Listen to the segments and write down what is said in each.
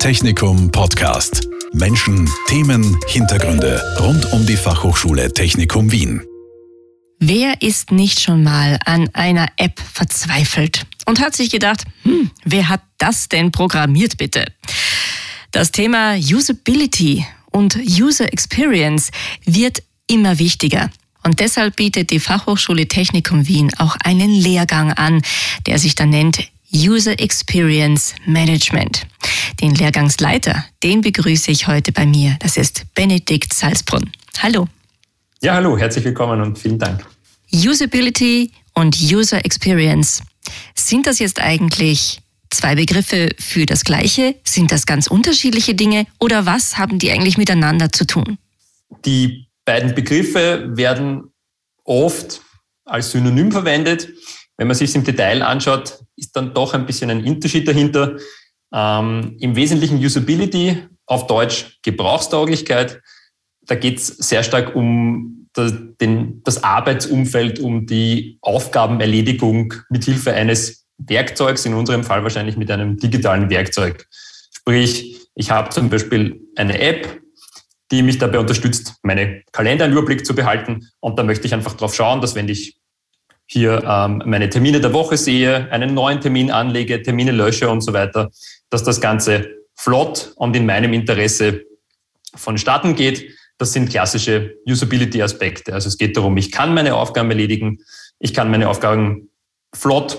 Technikum Podcast. Menschen, Themen, Hintergründe rund um die Fachhochschule Technikum Wien. Wer ist nicht schon mal an einer App verzweifelt und hat sich gedacht, hm, wer hat das denn programmiert bitte? Das Thema Usability und User Experience wird immer wichtiger. Und deshalb bietet die Fachhochschule Technikum Wien auch einen Lehrgang an, der sich dann nennt User Experience Management. Den Lehrgangsleiter, den begrüße ich heute bei mir. Das ist Benedikt Salzbrunn. Hallo. Ja, hallo, herzlich willkommen und vielen Dank. Usability und User Experience. Sind das jetzt eigentlich zwei Begriffe für das Gleiche? Sind das ganz unterschiedliche Dinge? Oder was haben die eigentlich miteinander zu tun? Die beiden Begriffe werden oft als Synonym verwendet. Wenn man sich es im Detail anschaut, ist dann doch ein bisschen ein Unterschied dahinter. Ähm, Im Wesentlichen Usability, auf Deutsch Gebrauchstauglichkeit. Da geht es sehr stark um das, den, das Arbeitsumfeld, um die Aufgabenerledigung mit Hilfe eines Werkzeugs, in unserem Fall wahrscheinlich mit einem digitalen Werkzeug. Sprich, ich habe zum Beispiel eine App, die mich dabei unterstützt, meine Kalender einen Überblick zu behalten. Und da möchte ich einfach darauf schauen, dass wenn ich hier ähm, meine Termine der Woche sehe, einen neuen Termin anlege, Termine lösche und so weiter, dass das Ganze flott und in meinem Interesse vonstatten geht. Das sind klassische Usability-Aspekte. Also es geht darum, ich kann meine Aufgaben erledigen, ich kann meine Aufgaben flott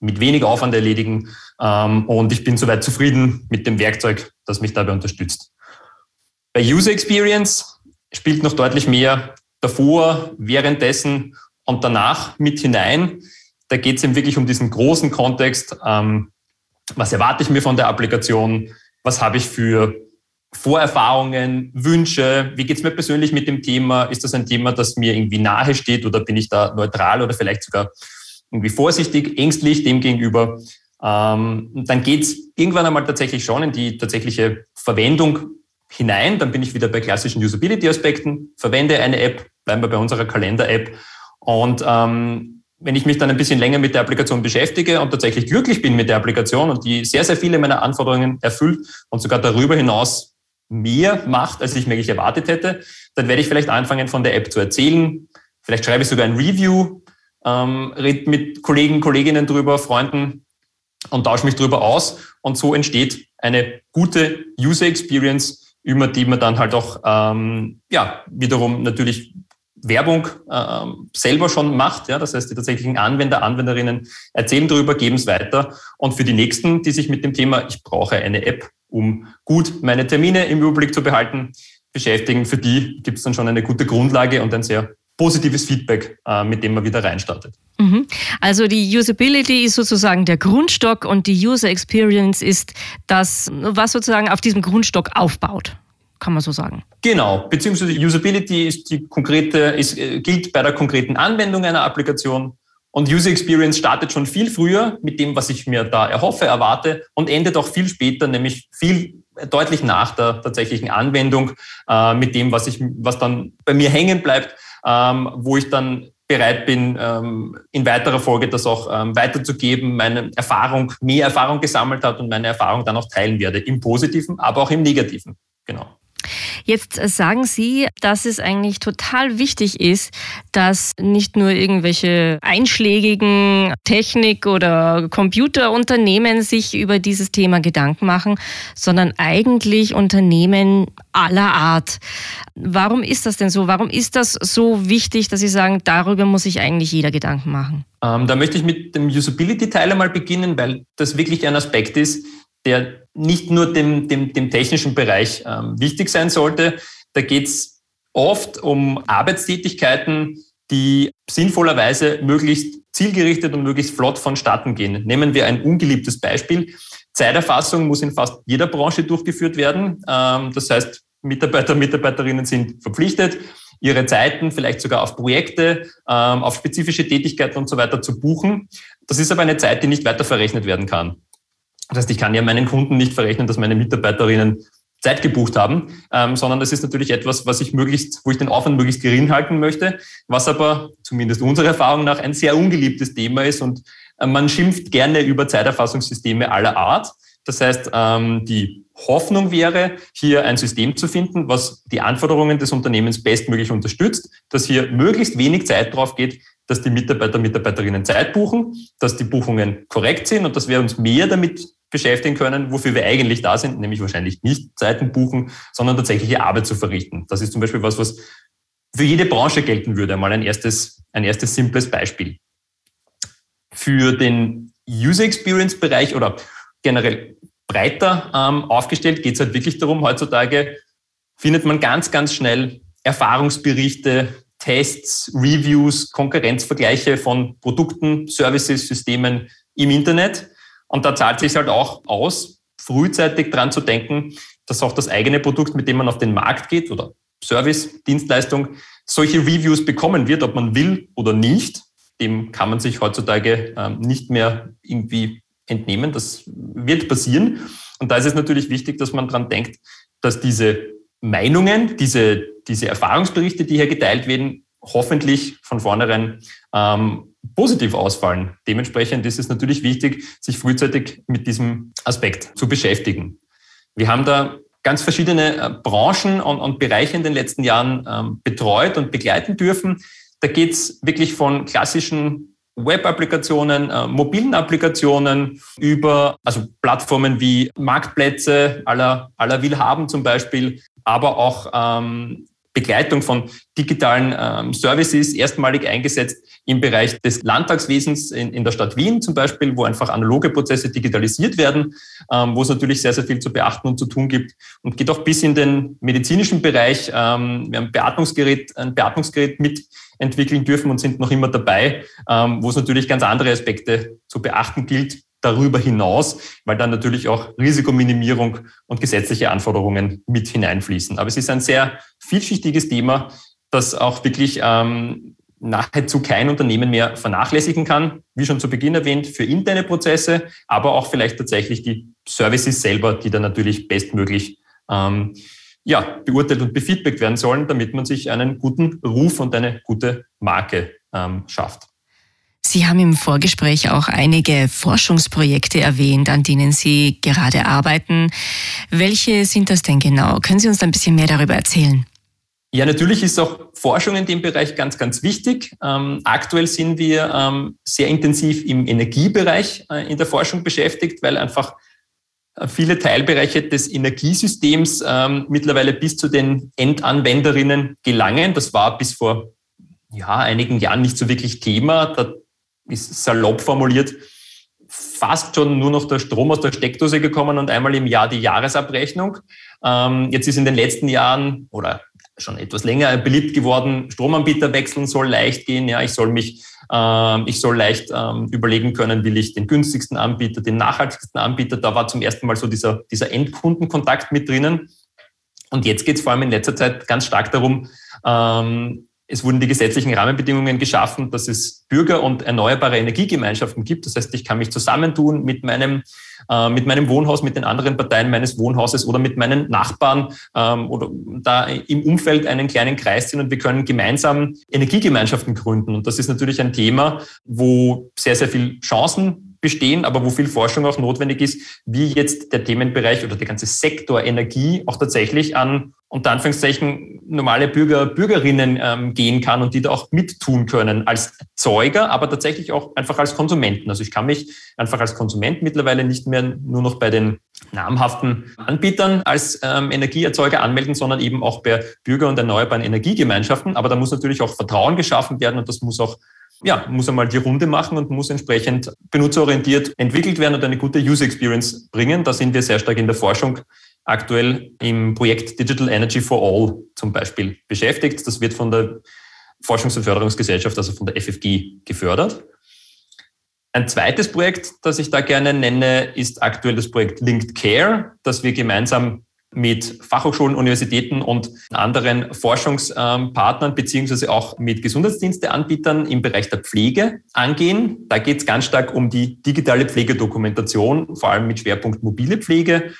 mit wenig Aufwand erledigen ähm, und ich bin soweit zufrieden mit dem Werkzeug, das mich dabei unterstützt. Bei User Experience spielt noch deutlich mehr davor, währenddessen und danach mit hinein. Da geht es eben wirklich um diesen großen Kontext. Ähm, was erwarte ich mir von der Applikation? Was habe ich für Vorerfahrungen, Wünsche? Wie geht es mir persönlich mit dem Thema? Ist das ein Thema, das mir irgendwie nahe steht oder bin ich da neutral oder vielleicht sogar irgendwie vorsichtig, ängstlich dem gegenüber? Ähm, dann geht es irgendwann einmal tatsächlich schon in die tatsächliche Verwendung hinein. Dann bin ich wieder bei klassischen Usability-Aspekten, verwende eine App, bleiben wir bei unserer Kalender-App. Und ähm, wenn ich mich dann ein bisschen länger mit der Applikation beschäftige und tatsächlich glücklich bin mit der Applikation und die sehr, sehr viele meiner Anforderungen erfüllt und sogar darüber hinaus mehr macht, als ich mir eigentlich erwartet hätte, dann werde ich vielleicht anfangen, von der App zu erzählen. Vielleicht schreibe ich sogar ein Review, ähm, rede mit Kollegen, Kolleginnen drüber, Freunden und tausche mich drüber aus. Und so entsteht eine gute User Experience, über die man dann halt auch ähm, ja, wiederum natürlich Werbung äh, selber schon macht. Ja? Das heißt, die tatsächlichen Anwender, Anwenderinnen erzählen darüber, geben es weiter. Und für die Nächsten, die sich mit dem Thema, ich brauche eine App, um gut meine Termine im Überblick zu behalten, beschäftigen, für die gibt es dann schon eine gute Grundlage und ein sehr positives Feedback, äh, mit dem man wieder reinstartet. Mhm. Also die Usability ist sozusagen der Grundstock und die User Experience ist das, was sozusagen auf diesem Grundstock aufbaut kann man so sagen. Genau, beziehungsweise Usability ist die konkrete, ist, äh, gilt bei der konkreten Anwendung einer Applikation. Und User Experience startet schon viel früher mit dem, was ich mir da erhoffe, erwarte und endet auch viel später, nämlich viel äh, deutlich nach der tatsächlichen Anwendung äh, mit dem, was ich, was dann bei mir hängen bleibt, ähm, wo ich dann bereit bin, ähm, in weiterer Folge das auch ähm, weiterzugeben, meine Erfahrung, mehr Erfahrung gesammelt hat und meine Erfahrung dann auch teilen werde, im Positiven, aber auch im Negativen. Genau. Jetzt sagen Sie, dass es eigentlich total wichtig ist, dass nicht nur irgendwelche einschlägigen Technik- oder Computerunternehmen sich über dieses Thema Gedanken machen, sondern eigentlich Unternehmen aller Art. Warum ist das denn so? Warum ist das so wichtig, dass Sie sagen, darüber muss sich eigentlich jeder Gedanken machen? Ähm, da möchte ich mit dem Usability-Teil einmal beginnen, weil das wirklich ein Aspekt ist, der nicht nur dem, dem, dem technischen Bereich ähm, wichtig sein sollte. Da geht es oft um Arbeitstätigkeiten, die sinnvollerweise möglichst zielgerichtet und möglichst flott vonstatten gehen. Nehmen wir ein ungeliebtes Beispiel. Zeiterfassung muss in fast jeder Branche durchgeführt werden. Ähm, das heißt, Mitarbeiter, Mitarbeiterinnen sind verpflichtet, ihre Zeiten vielleicht sogar auf Projekte, ähm, auf spezifische Tätigkeiten und so weiter zu buchen. Das ist aber eine Zeit, die nicht weiter verrechnet werden kann. Das heißt, ich kann ja meinen Kunden nicht verrechnen, dass meine Mitarbeiterinnen Zeit gebucht haben, ähm, sondern das ist natürlich etwas, was ich möglichst, wo ich den Aufwand möglichst gering halten möchte, was aber zumindest unserer Erfahrung nach ein sehr ungeliebtes Thema ist und äh, man schimpft gerne über Zeiterfassungssysteme aller Art. Das heißt, ähm, die Hoffnung wäre, hier ein System zu finden, was die Anforderungen des Unternehmens bestmöglich unterstützt, dass hier möglichst wenig Zeit drauf geht, dass die Mitarbeiter, Mitarbeiterinnen Zeit buchen, dass die Buchungen korrekt sind und dass wir uns mehr damit beschäftigen können, wofür wir eigentlich da sind, nämlich wahrscheinlich nicht Zeiten buchen, sondern tatsächliche Arbeit zu verrichten. Das ist zum Beispiel was, was für jede Branche gelten würde. Mal ein erstes, ein erstes simples Beispiel. Für den User Experience Bereich oder generell breiter ähm, aufgestellt geht es halt wirklich darum, heutzutage findet man ganz, ganz schnell Erfahrungsberichte, Tests, Reviews, Konkurrenzvergleiche von Produkten, Services, Systemen im Internet. Und da zahlt sich halt auch aus, frühzeitig dran zu denken, dass auch das eigene Produkt, mit dem man auf den Markt geht oder Service, Dienstleistung, solche Reviews bekommen wird, ob man will oder nicht. Dem kann man sich heutzutage ähm, nicht mehr irgendwie entnehmen. Das wird passieren. Und da ist es natürlich wichtig, dass man dran denkt, dass diese Meinungen, diese, diese Erfahrungsberichte, die hier geteilt werden, hoffentlich von vornherein ähm, positiv ausfallen. Dementsprechend ist es natürlich wichtig, sich frühzeitig mit diesem Aspekt zu beschäftigen. Wir haben da ganz verschiedene äh, Branchen und, und Bereiche in den letzten Jahren ähm, betreut und begleiten dürfen. Da geht es wirklich von klassischen Web-Applikationen, äh, mobilen Applikationen über also Plattformen wie Marktplätze aller, aller Willhaben zum Beispiel, aber auch ähm, Begleitung von digitalen ähm, Services erstmalig eingesetzt im Bereich des Landtagswesens in, in der Stadt Wien zum Beispiel, wo einfach analoge Prozesse digitalisiert werden, ähm, wo es natürlich sehr, sehr viel zu beachten und zu tun gibt und geht auch bis in den medizinischen Bereich. Ähm, wir haben Beatmungsgerät, ein Beatmungsgerät mitentwickeln dürfen und sind noch immer dabei, ähm, wo es natürlich ganz andere Aspekte zu beachten gilt, darüber hinaus, weil dann natürlich auch Risikominimierung und gesetzliche Anforderungen mit hineinfließen. Aber es ist ein sehr vielschichtiges Thema, das auch wirklich ähm, nahezu kein Unternehmen mehr vernachlässigen kann, wie schon zu Beginn erwähnt, für interne Prozesse, aber auch vielleicht tatsächlich die Services selber, die dann natürlich bestmöglich ähm, ja, beurteilt und befeedbackt werden sollen, damit man sich einen guten Ruf und eine gute Marke ähm, schafft. Sie haben im Vorgespräch auch einige Forschungsprojekte erwähnt, an denen Sie gerade arbeiten. Welche sind das denn genau? Können Sie uns ein bisschen mehr darüber erzählen? Ja, natürlich ist auch Forschung in dem Bereich ganz, ganz wichtig. Ähm, aktuell sind wir ähm, sehr intensiv im Energiebereich äh, in der Forschung beschäftigt, weil einfach äh, viele Teilbereiche des Energiesystems ähm, mittlerweile bis zu den Endanwenderinnen gelangen. Das war bis vor ja, einigen Jahren nicht so wirklich Thema. Da ist salopp formuliert, fast schon nur noch der Strom aus der Steckdose gekommen und einmal im Jahr die Jahresabrechnung. Ähm, jetzt ist in den letzten Jahren oder schon etwas länger beliebt geworden, Stromanbieter wechseln soll leicht gehen. Ja, ich soll mich, äh, ich soll leicht ähm, überlegen können, will ich den günstigsten Anbieter, den nachhaltigsten Anbieter. Da war zum ersten Mal so dieser, dieser Endkundenkontakt mit drinnen. Und jetzt geht es vor allem in letzter Zeit ganz stark darum, ähm, es wurden die gesetzlichen Rahmenbedingungen geschaffen, dass es Bürger- und erneuerbare Energiegemeinschaften gibt. Das heißt, ich kann mich zusammentun mit meinem, äh, mit meinem Wohnhaus, mit den anderen Parteien meines Wohnhauses oder mit meinen Nachbarn ähm, oder da im Umfeld einen kleinen Kreis ziehen und wir können gemeinsam Energiegemeinschaften gründen. Und das ist natürlich ein Thema, wo sehr, sehr viel Chancen bestehen, aber wo viel Forschung auch notwendig ist, wie jetzt der Themenbereich oder der ganze Sektor Energie auch tatsächlich an unter Anführungszeichen normale Bürger, Bürgerinnen ähm, gehen kann und die da auch mittun können als Zeuger, aber tatsächlich auch einfach als Konsumenten. Also ich kann mich einfach als Konsument mittlerweile nicht mehr nur noch bei den namhaften Anbietern als ähm, Energieerzeuger anmelden, sondern eben auch bei Bürger- und erneuerbaren Energiegemeinschaften. Aber da muss natürlich auch Vertrauen geschaffen werden und das muss auch ja, muss einmal die Runde machen und muss entsprechend benutzerorientiert entwickelt werden und eine gute User Experience bringen. Da sind wir sehr stark in der Forschung aktuell im Projekt Digital Energy for All zum Beispiel beschäftigt. Das wird von der Forschungs- und Förderungsgesellschaft, also von der FFG, gefördert. Ein zweites Projekt, das ich da gerne nenne, ist aktuell das Projekt Linked Care, das wir gemeinsam mit Fachhochschulen, Universitäten und anderen Forschungspartnern beziehungsweise auch mit Gesundheitsdiensteanbietern im Bereich der Pflege angehen. Da geht es ganz stark um die digitale Pflegedokumentation, vor allem mit Schwerpunkt mobile Pflege.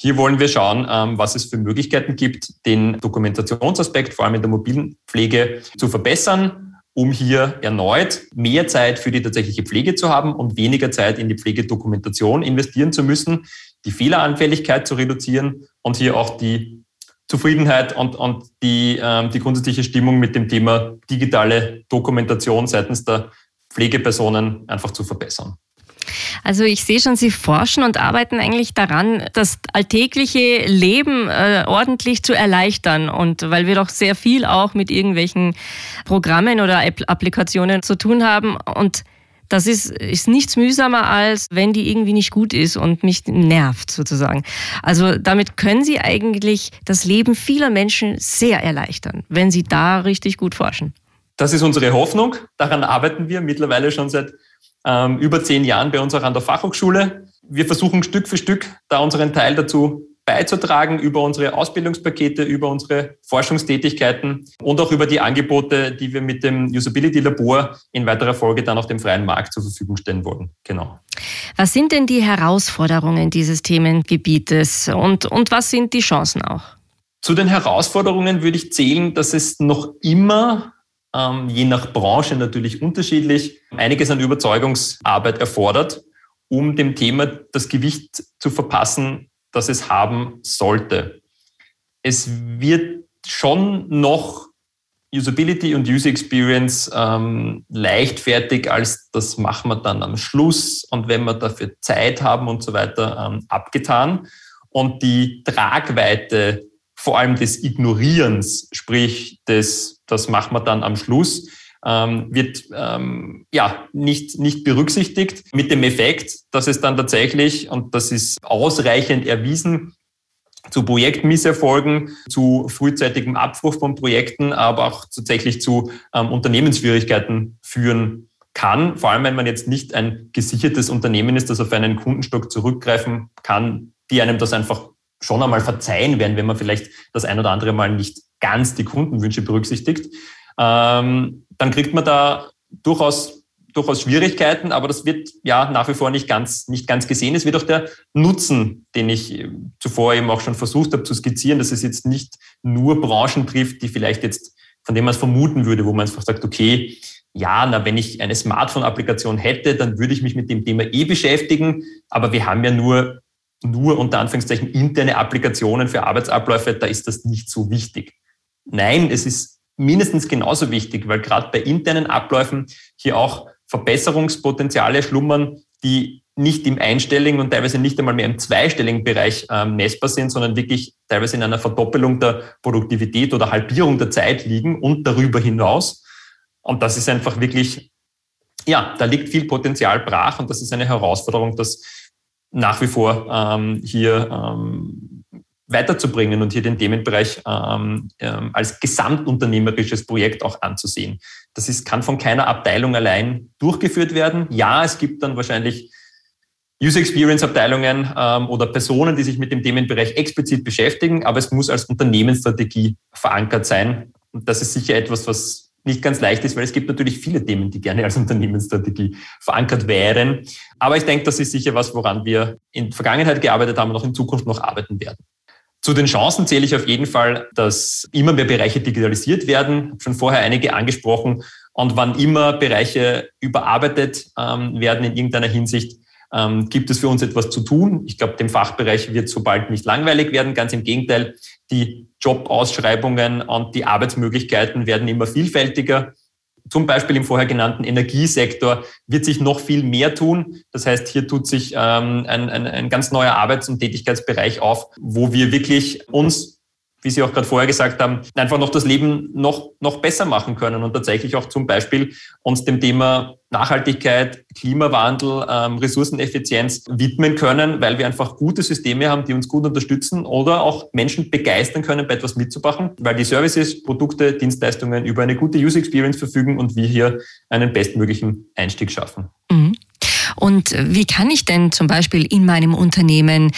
Hier wollen wir schauen, ähm, was es für Möglichkeiten gibt, den Dokumentationsaspekt, vor allem in der mobilen Pflege, zu verbessern, um hier erneut mehr Zeit für die tatsächliche Pflege zu haben und weniger Zeit in die Pflegedokumentation investieren zu müssen, die Fehleranfälligkeit zu reduzieren und hier auch die Zufriedenheit und, und die, ähm, die grundsätzliche Stimmung mit dem Thema digitale Dokumentation seitens der Pflegepersonen einfach zu verbessern. Also ich sehe schon, Sie forschen und arbeiten eigentlich daran, das alltägliche Leben äh, ordentlich zu erleichtern. Und weil wir doch sehr viel auch mit irgendwelchen Programmen oder Applikationen zu tun haben. Und das ist, ist nichts mühsamer, als wenn die irgendwie nicht gut ist und mich nervt sozusagen. Also damit können Sie eigentlich das Leben vieler Menschen sehr erleichtern, wenn Sie da richtig gut forschen. Das ist unsere Hoffnung. Daran arbeiten wir mittlerweile schon seit ähm, über zehn Jahren bei uns auch an der Fachhochschule. Wir versuchen Stück für Stück da unseren Teil dazu beizutragen über unsere Ausbildungspakete, über unsere Forschungstätigkeiten und auch über die Angebote, die wir mit dem Usability Labor in weiterer Folge dann auf dem freien Markt zur Verfügung stellen wollen. Genau. Was sind denn die Herausforderungen dieses Themengebietes und, und was sind die Chancen auch? Zu den Herausforderungen würde ich zählen, dass es noch immer ähm, je nach Branche natürlich unterschiedlich, einiges an Überzeugungsarbeit erfordert, um dem Thema das Gewicht zu verpassen, das es haben sollte. Es wird schon noch Usability und User Experience ähm, leichtfertig als das machen wir dann am Schluss und wenn wir dafür Zeit haben und so weiter ähm, abgetan. Und die Tragweite vor allem des Ignorierens, sprich des, das machen wir dann am Schluss, ähm, wird ähm, ja nicht, nicht berücksichtigt mit dem Effekt, dass es dann tatsächlich, und das ist ausreichend erwiesen, zu Projektmisserfolgen, zu frühzeitigem Abbruch von Projekten, aber auch tatsächlich zu ähm, Unternehmensschwierigkeiten führen kann. Vor allem, wenn man jetzt nicht ein gesichertes Unternehmen ist, das auf einen Kundenstock zurückgreifen kann, die einem das einfach schon einmal verzeihen werden, wenn man vielleicht das ein oder andere Mal nicht ganz die Kundenwünsche berücksichtigt, ähm, dann kriegt man da durchaus, durchaus Schwierigkeiten, aber das wird ja nach wie vor nicht ganz, nicht ganz gesehen. Es wird auch der Nutzen, den ich zuvor eben auch schon versucht habe zu skizzieren, dass es jetzt nicht nur Branchen trifft, die vielleicht jetzt, von dem man es vermuten würde, wo man einfach sagt, okay, ja, na, wenn ich eine Smartphone-Applikation hätte, dann würde ich mich mit dem Thema eh beschäftigen. Aber wir haben ja nur nur unter Anführungszeichen interne Applikationen für Arbeitsabläufe, da ist das nicht so wichtig. Nein, es ist mindestens genauso wichtig, weil gerade bei internen Abläufen hier auch Verbesserungspotenziale schlummern, die nicht im einstelligen und teilweise nicht einmal mehr im zweistelligen Bereich äh, messbar sind, sondern wirklich teilweise in einer Verdoppelung der Produktivität oder Halbierung der Zeit liegen und darüber hinaus. Und das ist einfach wirklich, ja, da liegt viel Potenzial brach und das ist eine Herausforderung, dass nach wie vor ähm, hier ähm, weiterzubringen und hier den Themenbereich ähm, ähm, als gesamtunternehmerisches Projekt auch anzusehen. Das ist, kann von keiner Abteilung allein durchgeführt werden. Ja, es gibt dann wahrscheinlich User Experience Abteilungen ähm, oder Personen, die sich mit dem Themenbereich explizit beschäftigen, aber es muss als Unternehmensstrategie verankert sein. Und das ist sicher etwas, was nicht ganz leicht ist, weil es gibt natürlich viele Themen, die gerne als Unternehmensstrategie verankert wären. Aber ich denke, das ist sicher was, woran wir in der Vergangenheit gearbeitet haben und auch in Zukunft noch arbeiten werden. Zu den Chancen zähle ich auf jeden Fall, dass immer mehr Bereiche digitalisiert werden. Ich habe schon vorher einige angesprochen. Und wann immer Bereiche überarbeitet ähm, werden in irgendeiner Hinsicht, ähm, gibt es für uns etwas zu tun. Ich glaube, dem Fachbereich wird so bald nicht langweilig werden. Ganz im Gegenteil, die Jobausschreibungen und die Arbeitsmöglichkeiten werden immer vielfältiger. Zum Beispiel im vorher genannten Energiesektor wird sich noch viel mehr tun. Das heißt, hier tut sich ähm, ein, ein, ein ganz neuer Arbeits- und Tätigkeitsbereich auf, wo wir wirklich uns wie Sie auch gerade vorher gesagt haben, einfach noch das Leben noch, noch besser machen können und tatsächlich auch zum Beispiel uns dem Thema Nachhaltigkeit, Klimawandel, ähm, Ressourceneffizienz widmen können, weil wir einfach gute Systeme haben, die uns gut unterstützen oder auch Menschen begeistern können, bei etwas mitzumachen, weil die Services, Produkte, Dienstleistungen über eine gute User Experience verfügen und wir hier einen bestmöglichen Einstieg schaffen. Mhm. Und wie kann ich denn zum Beispiel in meinem Unternehmen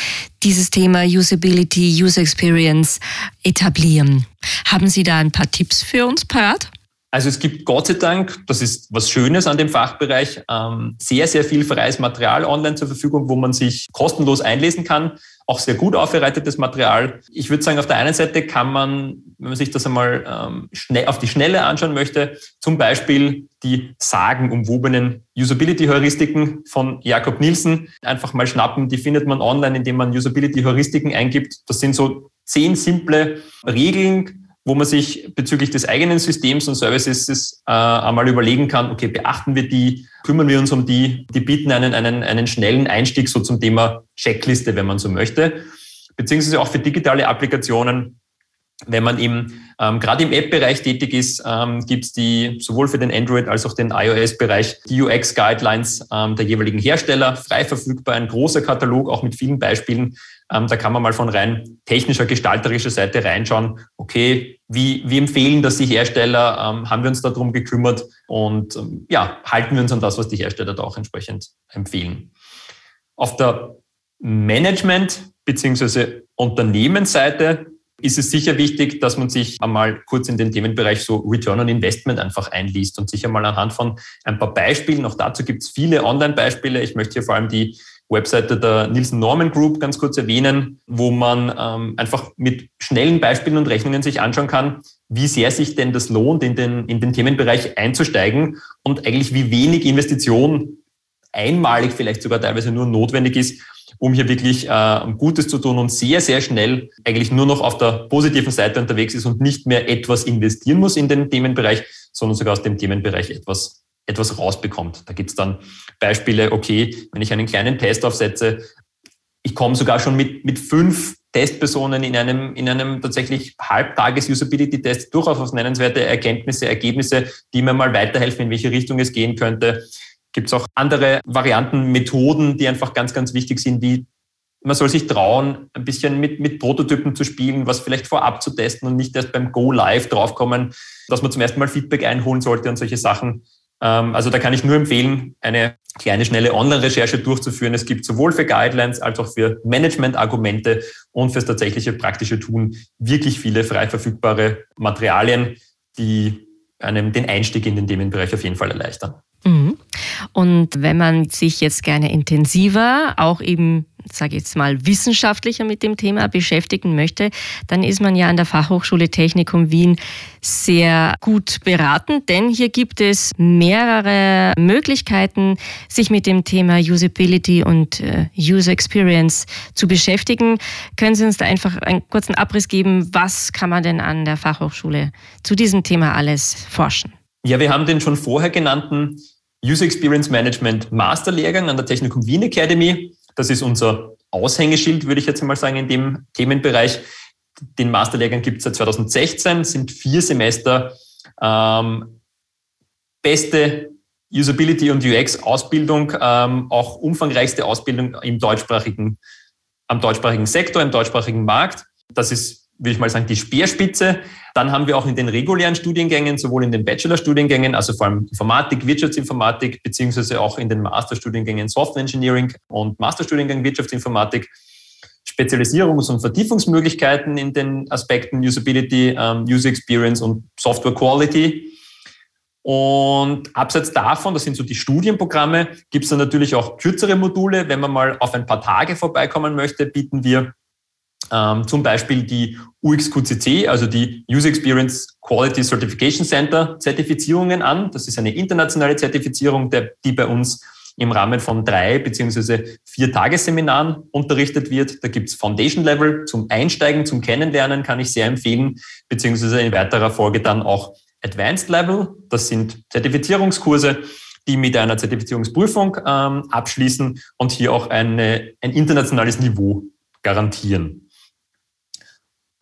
dieses Thema Usability, User Experience etablieren? Haben Sie da ein paar Tipps für uns parat? Also es gibt Gott sei Dank, das ist was Schönes an dem Fachbereich, ähm, sehr, sehr viel freies Material online zur Verfügung, wo man sich kostenlos einlesen kann. Auch sehr gut aufbereitetes Material. Ich würde sagen, auf der einen Seite kann man wenn man sich das einmal ähm, schnell, auf die Schnelle anschauen möchte, zum Beispiel die sagenumwobenen Usability-Heuristiken von Jakob Nielsen einfach mal schnappen. Die findet man online, indem man Usability-Heuristiken eingibt. Das sind so zehn simple Regeln, wo man sich bezüglich des eigenen Systems und Services äh, einmal überlegen kann, okay, beachten wir die, kümmern wir uns um die, die bieten einen, einen, einen schnellen Einstieg so zum Thema Checkliste, wenn man so möchte, beziehungsweise auch für digitale Applikationen wenn man eben ähm, gerade im App-Bereich tätig ist, ähm, gibt es die sowohl für den Android als auch den iOS-Bereich die UX-Guidelines ähm, der jeweiligen Hersteller, frei verfügbar, ein großer Katalog, auch mit vielen Beispielen. Ähm, da kann man mal von rein technischer, gestalterischer Seite reinschauen, okay, wie, wie empfehlen das die Hersteller, ähm, haben wir uns darum gekümmert und ähm, ja, halten wir uns an das, was die Hersteller da auch entsprechend empfehlen. Auf der Management- bzw. Unternehmensseite ist es sicher wichtig, dass man sich einmal kurz in den Themenbereich so Return on Investment einfach einliest und sich einmal anhand von ein paar Beispielen, auch dazu gibt es viele Online-Beispiele. Ich möchte hier vor allem die Webseite der Nielsen Norman Group ganz kurz erwähnen, wo man ähm, einfach mit schnellen Beispielen und Rechnungen sich anschauen kann, wie sehr sich denn das lohnt, in den, in den Themenbereich einzusteigen und eigentlich wie wenig Investition einmalig vielleicht sogar teilweise nur notwendig ist, um hier wirklich äh, Gutes zu tun und sehr, sehr schnell eigentlich nur noch auf der positiven Seite unterwegs ist und nicht mehr etwas investieren muss in den Themenbereich, sondern sogar aus dem Themenbereich etwas, etwas rausbekommt. Da gibt es dann Beispiele, okay, wenn ich einen kleinen Test aufsetze, ich komme sogar schon mit, mit fünf Testpersonen in einem, in einem tatsächlich Halbtages-Usability-Test durchaus auf nennenswerte Erkenntnisse, Ergebnisse, die mir mal weiterhelfen, in welche Richtung es gehen könnte gibt es auch andere Varianten, Methoden, die einfach ganz, ganz wichtig sind, wie man soll sich trauen, ein bisschen mit, mit Prototypen zu spielen, was vielleicht vorab zu testen und nicht erst beim Go Live draufkommen, dass man zum ersten Mal Feedback einholen sollte und solche Sachen. Ähm, also da kann ich nur empfehlen, eine kleine, schnelle Online-Recherche durchzuführen. Es gibt sowohl für Guidelines als auch für Management-Argumente und fürs tatsächliche praktische Tun wirklich viele frei verfügbare Materialien, die einem den Einstieg in den Themenbereich auf jeden Fall erleichtern. Mhm. Und wenn man sich jetzt gerne intensiver, auch eben, sage ich jetzt mal, wissenschaftlicher mit dem Thema beschäftigen möchte, dann ist man ja an der Fachhochschule Technikum Wien sehr gut beraten, denn hier gibt es mehrere Möglichkeiten, sich mit dem Thema Usability und äh, User Experience zu beschäftigen. Können Sie uns da einfach einen kurzen Abriss geben, was kann man denn an der Fachhochschule zu diesem Thema alles forschen? Ja, wir haben den schon vorher genannten User Experience Management Masterlehrgang an der Technikum Wien Academy. Das ist unser Aushängeschild, würde ich jetzt mal sagen, in dem Themenbereich. Den Masterlehrgang gibt es seit 2016, sind vier Semester ähm, beste Usability und UX-Ausbildung, ähm, auch umfangreichste Ausbildung im deutschsprachigen, am deutschsprachigen Sektor, im deutschsprachigen Markt. Das ist würde ich mal sagen, die Speerspitze. Dann haben wir auch in den regulären Studiengängen, sowohl in den Bachelorstudiengängen, also vor allem Informatik, Wirtschaftsinformatik, beziehungsweise auch in den Masterstudiengängen Software Engineering und Masterstudiengang Wirtschaftsinformatik, Spezialisierungs- und Vertiefungsmöglichkeiten in den Aspekten Usability, ähm, User Experience und Software Quality. Und abseits davon, das sind so die Studienprogramme, gibt es dann natürlich auch kürzere Module. Wenn man mal auf ein paar Tage vorbeikommen möchte, bieten wir ähm, zum Beispiel die UXQCC, also die User Experience Quality Certification Center Zertifizierungen an. Das ist eine internationale Zertifizierung, der, die bei uns im Rahmen von drei beziehungsweise vier Tagesseminaren unterrichtet wird. Da gibt's Foundation Level zum Einsteigen, zum Kennenlernen, kann ich sehr empfehlen, beziehungsweise in weiterer Folge dann auch Advanced Level. Das sind Zertifizierungskurse, die mit einer Zertifizierungsprüfung ähm, abschließen und hier auch eine, ein internationales Niveau garantieren.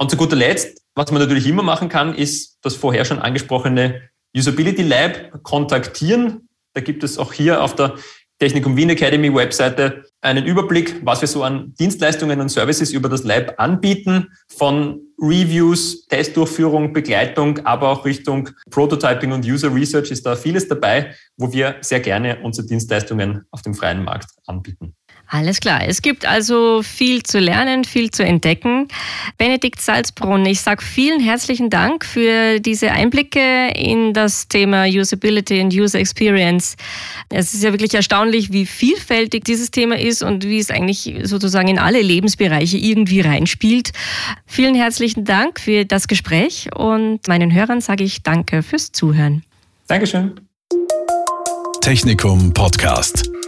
Und zu guter Letzt, was man natürlich immer machen kann, ist das vorher schon angesprochene Usability Lab kontaktieren. Da gibt es auch hier auf der Technikum Wien Academy Webseite einen Überblick, was wir so an Dienstleistungen und Services über das Lab anbieten, von Reviews, Testdurchführung, Begleitung, aber auch Richtung Prototyping und User Research ist da vieles dabei, wo wir sehr gerne unsere Dienstleistungen auf dem freien Markt anbieten. Alles klar. Es gibt also viel zu lernen, viel zu entdecken. Benedikt Salzbrunn, ich sage vielen herzlichen Dank für diese Einblicke in das Thema Usability und User Experience. Es ist ja wirklich erstaunlich, wie vielfältig dieses Thema ist und wie es eigentlich sozusagen in alle Lebensbereiche irgendwie reinspielt. Vielen herzlichen Dank für das Gespräch und meinen Hörern sage ich Danke fürs Zuhören. Dankeschön. Technikum Podcast.